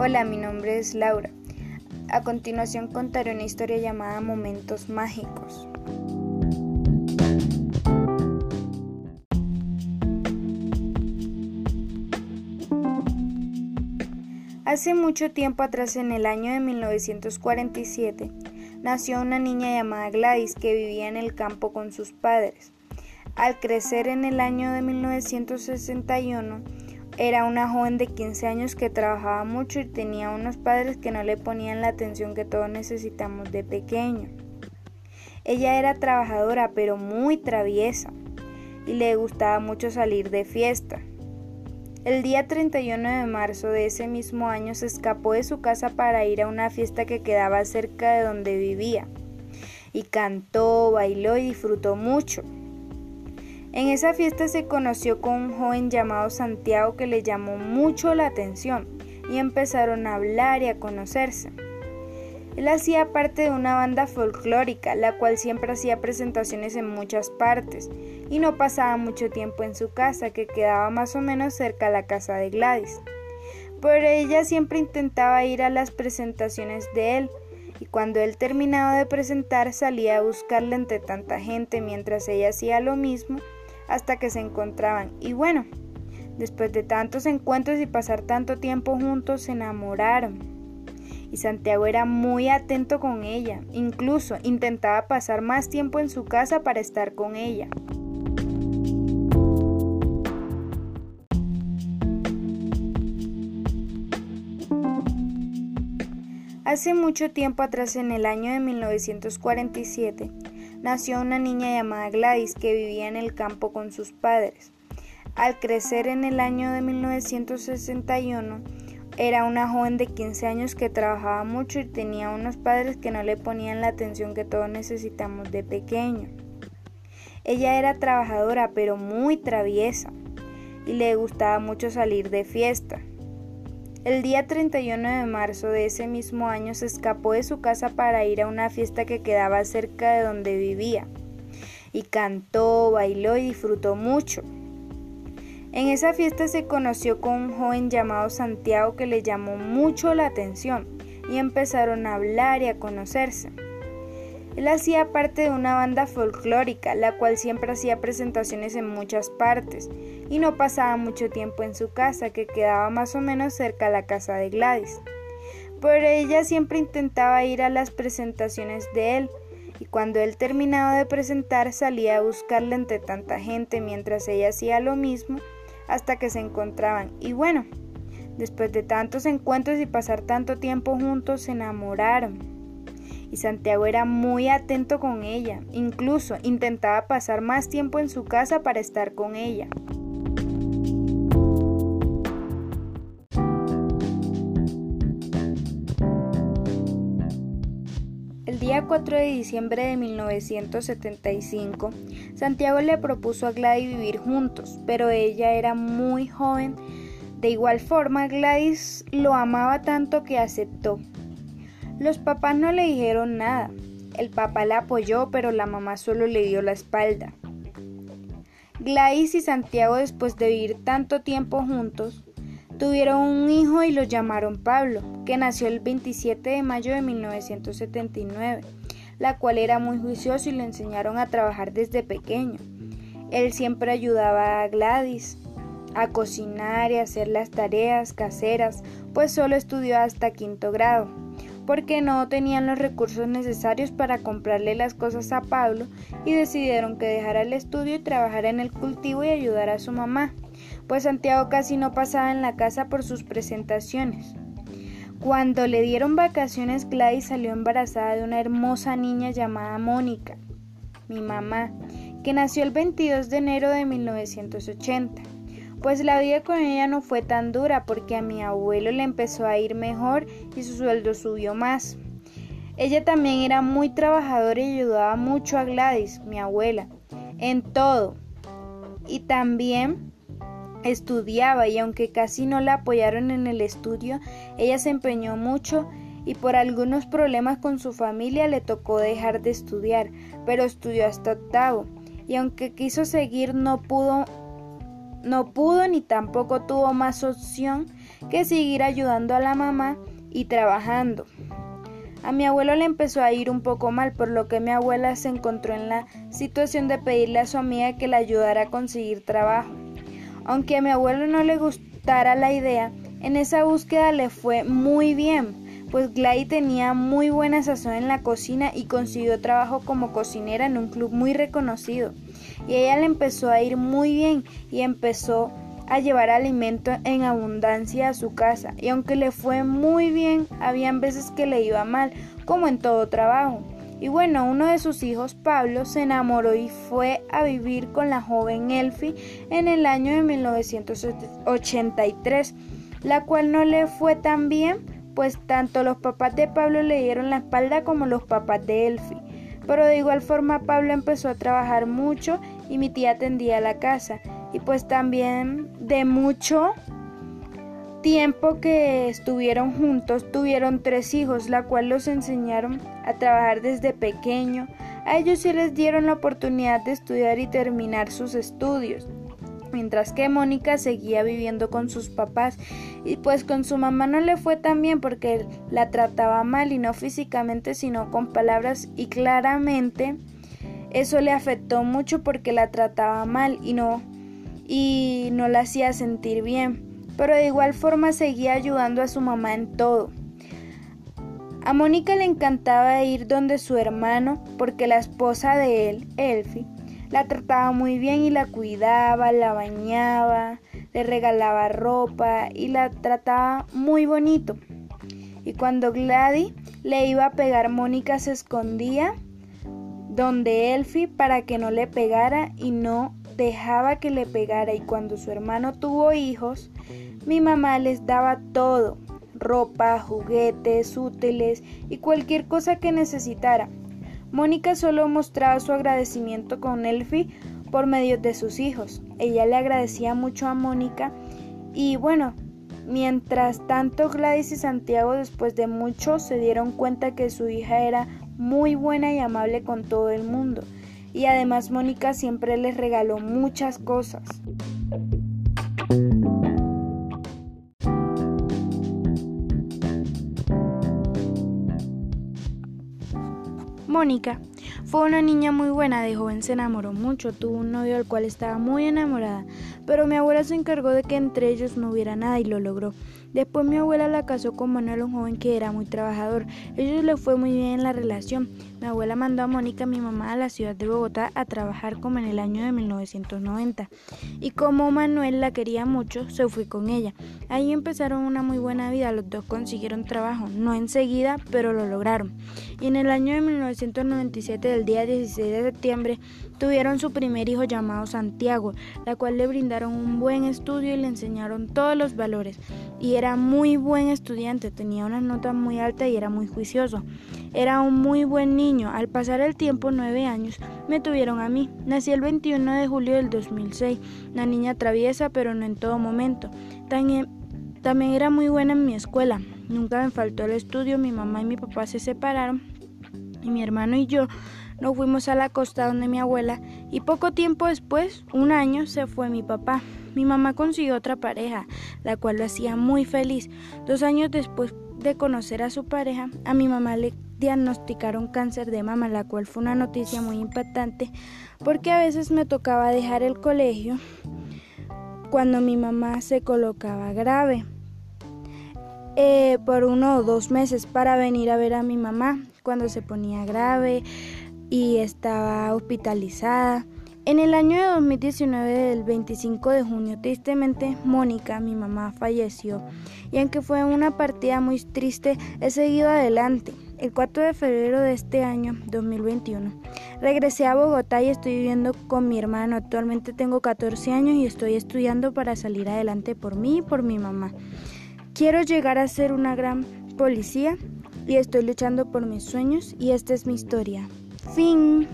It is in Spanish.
Hola, mi nombre es Laura. A continuación contaré una historia llamada Momentos Mágicos. Hace mucho tiempo atrás, en el año de 1947, nació una niña llamada Gladys que vivía en el campo con sus padres. Al crecer en el año de 1961, era una joven de 15 años que trabajaba mucho y tenía unos padres que no le ponían la atención que todos necesitamos de pequeño. Ella era trabajadora pero muy traviesa y le gustaba mucho salir de fiesta. El día 31 de marzo de ese mismo año se escapó de su casa para ir a una fiesta que quedaba cerca de donde vivía. Y cantó, bailó y disfrutó mucho. En esa fiesta se conoció con un joven llamado Santiago que le llamó mucho la atención y empezaron a hablar y a conocerse. Él hacía parte de una banda folclórica, la cual siempre hacía presentaciones en muchas partes y no pasaba mucho tiempo en su casa, que quedaba más o menos cerca a la casa de Gladys. Pero ella siempre intentaba ir a las presentaciones de él, y cuando él terminaba de presentar salía a buscarle entre tanta gente mientras ella hacía lo mismo hasta que se encontraban. Y bueno, después de tantos encuentros y pasar tanto tiempo juntos, se enamoraron. Y Santiago era muy atento con ella, incluso intentaba pasar más tiempo en su casa para estar con ella. Hace mucho tiempo atrás, en el año de 1947, nació una niña llamada Gladys que vivía en el campo con sus padres. Al crecer en el año de 1961, era una joven de 15 años que trabajaba mucho y tenía unos padres que no le ponían la atención que todos necesitamos de pequeño. Ella era trabajadora pero muy traviesa y le gustaba mucho salir de fiesta. El día 31 de marzo de ese mismo año se escapó de su casa para ir a una fiesta que quedaba cerca de donde vivía. Y cantó, bailó y disfrutó mucho. En esa fiesta se conoció con un joven llamado Santiago que le llamó mucho la atención y empezaron a hablar y a conocerse. Él hacía parte de una banda folclórica, la cual siempre hacía presentaciones en muchas partes, y no pasaba mucho tiempo en su casa, que quedaba más o menos cerca a la casa de Gladys. Pero ella siempre intentaba ir a las presentaciones de él, y cuando él terminaba de presentar salía a buscarle entre tanta gente mientras ella hacía lo mismo hasta que se encontraban. Y bueno, después de tantos encuentros y pasar tanto tiempo juntos, se enamoraron y Santiago era muy atento con ella, incluso intentaba pasar más tiempo en su casa para estar con ella. El día 4 de diciembre de 1975, Santiago le propuso a Gladys vivir juntos, pero ella era muy joven. De igual forma, Gladys lo amaba tanto que aceptó, los papás no le dijeron nada. El papá la apoyó, pero la mamá solo le dio la espalda. Gladys y Santiago, después de vivir tanto tiempo juntos, tuvieron un hijo y lo llamaron Pablo, que nació el 27 de mayo de 1979, la cual era muy juicioso y le enseñaron a trabajar desde pequeño. Él siempre ayudaba a Gladys a cocinar y hacer las tareas caseras, pues solo estudió hasta quinto grado porque no tenían los recursos necesarios para comprarle las cosas a Pablo y decidieron que dejara el estudio y trabajara en el cultivo y ayudara a su mamá, pues Santiago casi no pasaba en la casa por sus presentaciones. Cuando le dieron vacaciones, Gladys salió embarazada de una hermosa niña llamada Mónica, mi mamá, que nació el 22 de enero de 1980 pues la vida con ella no fue tan dura porque a mi abuelo le empezó a ir mejor y su sueldo subió más. Ella también era muy trabajadora y ayudaba mucho a Gladys, mi abuela, en todo. Y también estudiaba y aunque casi no la apoyaron en el estudio, ella se empeñó mucho y por algunos problemas con su familia le tocó dejar de estudiar, pero estudió hasta octavo. Y aunque quiso seguir no pudo no pudo ni tampoco tuvo más opción que seguir ayudando a la mamá y trabajando. A mi abuelo le empezó a ir un poco mal, por lo que mi abuela se encontró en la situación de pedirle a su amiga que la ayudara a conseguir trabajo. Aunque a mi abuelo no le gustara la idea, en esa búsqueda le fue muy bien, pues Gladys tenía muy buena sazón en la cocina y consiguió trabajo como cocinera en un club muy reconocido. Y ella le empezó a ir muy bien y empezó a llevar alimento en abundancia a su casa. Y aunque le fue muy bien, habían veces que le iba mal, como en todo trabajo. Y bueno, uno de sus hijos, Pablo, se enamoró y fue a vivir con la joven Elfie en el año de 1983, la cual no le fue tan bien pues tanto los papás de Pablo le dieron la espalda como los papás de Elfi. Pero de igual forma Pablo empezó a trabajar mucho y mi tía atendía la casa. Y pues también de mucho tiempo que estuvieron juntos tuvieron tres hijos, la cual los enseñaron a trabajar desde pequeño. A ellos sí les dieron la oportunidad de estudiar y terminar sus estudios mientras que Mónica seguía viviendo con sus papás. Y pues con su mamá no le fue tan bien porque la trataba mal y no físicamente sino con palabras. Y claramente eso le afectó mucho porque la trataba mal y no y no la hacía sentir bien. Pero de igual forma seguía ayudando a su mamá en todo. A Mónica le encantaba ir donde su hermano porque la esposa de él, Elfie, la trataba muy bien y la cuidaba, la bañaba, le regalaba ropa y la trataba muy bonito. Y cuando Gladys le iba a pegar, Mónica se escondía donde Elfie para que no le pegara y no dejaba que le pegara. Y cuando su hermano tuvo hijos, mi mamá les daba todo, ropa, juguetes, útiles y cualquier cosa que necesitara. Mónica solo mostraba su agradecimiento con Elfie por medio de sus hijos. Ella le agradecía mucho a Mónica y bueno, mientras tanto Gladys y Santiago después de mucho se dieron cuenta que su hija era muy buena y amable con todo el mundo. Y además Mónica siempre les regaló muchas cosas. Mónica fue una niña muy buena, de joven se enamoró mucho, tuvo un novio al cual estaba muy enamorada, pero mi abuela se encargó de que entre ellos no hubiera nada y lo logró. Después mi abuela la casó con Manuel, un joven que era muy trabajador. Ellos le fue muy bien en la relación. Mi abuela mandó a Mónica, mi mamá, a la ciudad de Bogotá a trabajar como en el año de 1990. Y como Manuel la quería mucho, se fue con ella. Ahí empezaron una muy buena vida, los dos consiguieron trabajo, no enseguida, pero lo lograron. Y en el año de 1997, del día 16 de septiembre, tuvieron su primer hijo llamado Santiago, la cual le brindaron un buen estudio y le enseñaron todos los valores. Y era muy buen estudiante, tenía una nota muy alta y era muy juicioso. Era un muy buen Al pasar el tiempo, nueve años, me tuvieron a mí. Nací el 21 de julio del 2006, una niña traviesa, pero no en todo momento. También, también era muy buena en mi escuela. Nunca me faltó el estudio. Mi mamá y mi papá se separaron y mi hermano y yo nos fuimos a la costa donde mi abuela y poco tiempo después, un año, se fue mi papá. Mi mamá consiguió otra pareja, la cual lo hacía muy feliz. Dos años después de conocer a su pareja, a mi mamá le diagnosticaron cáncer de mama, la cual fue una noticia muy impactante porque a veces me tocaba dejar el colegio cuando mi mamá se colocaba grave. Eh, por uno o dos meses para venir a ver a mi mamá cuando se ponía grave y estaba hospitalizada. En el año de 2019, del 25 de junio, tristemente Mónica, mi mamá, falleció. Y aunque fue una partida muy triste, he seguido adelante. El 4 de febrero de este año, 2021, regresé a Bogotá y estoy viviendo con mi hermano. Actualmente tengo 14 años y estoy estudiando para salir adelante por mí y por mi mamá. Quiero llegar a ser una gran policía y estoy luchando por mis sueños y esta es mi historia. Fin.